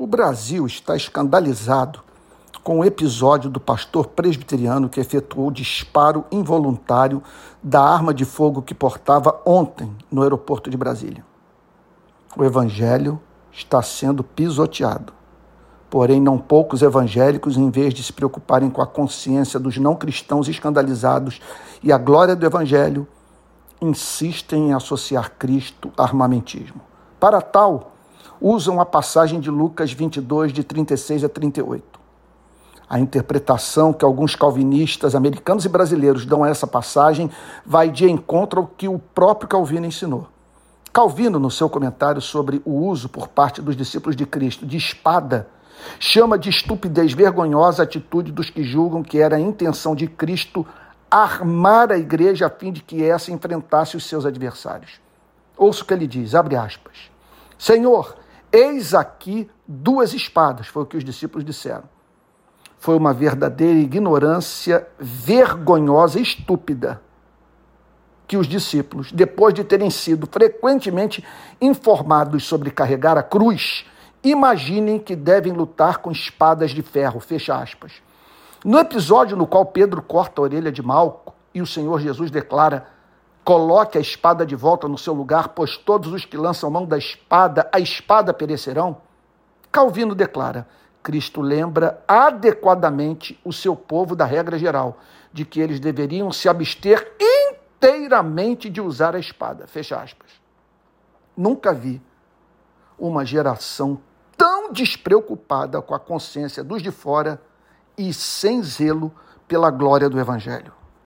O Brasil está escandalizado com o episódio do pastor presbiteriano que efetuou disparo involuntário da arma de fogo que portava ontem no aeroporto de Brasília. O evangelho está sendo pisoteado. Porém, não poucos evangélicos, em vez de se preocuparem com a consciência dos não cristãos escandalizados e a glória do evangelho, insistem em associar Cristo a armamentismo. Para tal, usam a passagem de Lucas 22, de 36 a 38. A interpretação que alguns calvinistas americanos e brasileiros dão a essa passagem vai de encontro ao que o próprio Calvino ensinou. Calvino, no seu comentário sobre o uso por parte dos discípulos de Cristo de espada, chama de estupidez vergonhosa a atitude dos que julgam que era a intenção de Cristo armar a igreja a fim de que essa enfrentasse os seus adversários. Ouça o que ele diz, abre aspas. Senhor, eis aqui duas espadas, foi o que os discípulos disseram. Foi uma verdadeira ignorância vergonhosa e estúpida que os discípulos, depois de terem sido frequentemente informados sobre carregar a cruz, imaginem que devem lutar com espadas de ferro. Fecha aspas. No episódio no qual Pedro corta a orelha de Malco e o Senhor Jesus declara: Coloque a espada de volta no seu lugar, pois todos os que lançam mão da espada, a espada perecerão. Calvino declara: Cristo lembra adequadamente o seu povo da regra geral, de que eles deveriam se abster inteiramente de usar a espada. Fecha aspas. Nunca vi uma geração tão despreocupada com a consciência dos de fora e sem zelo pela glória do Evangelho.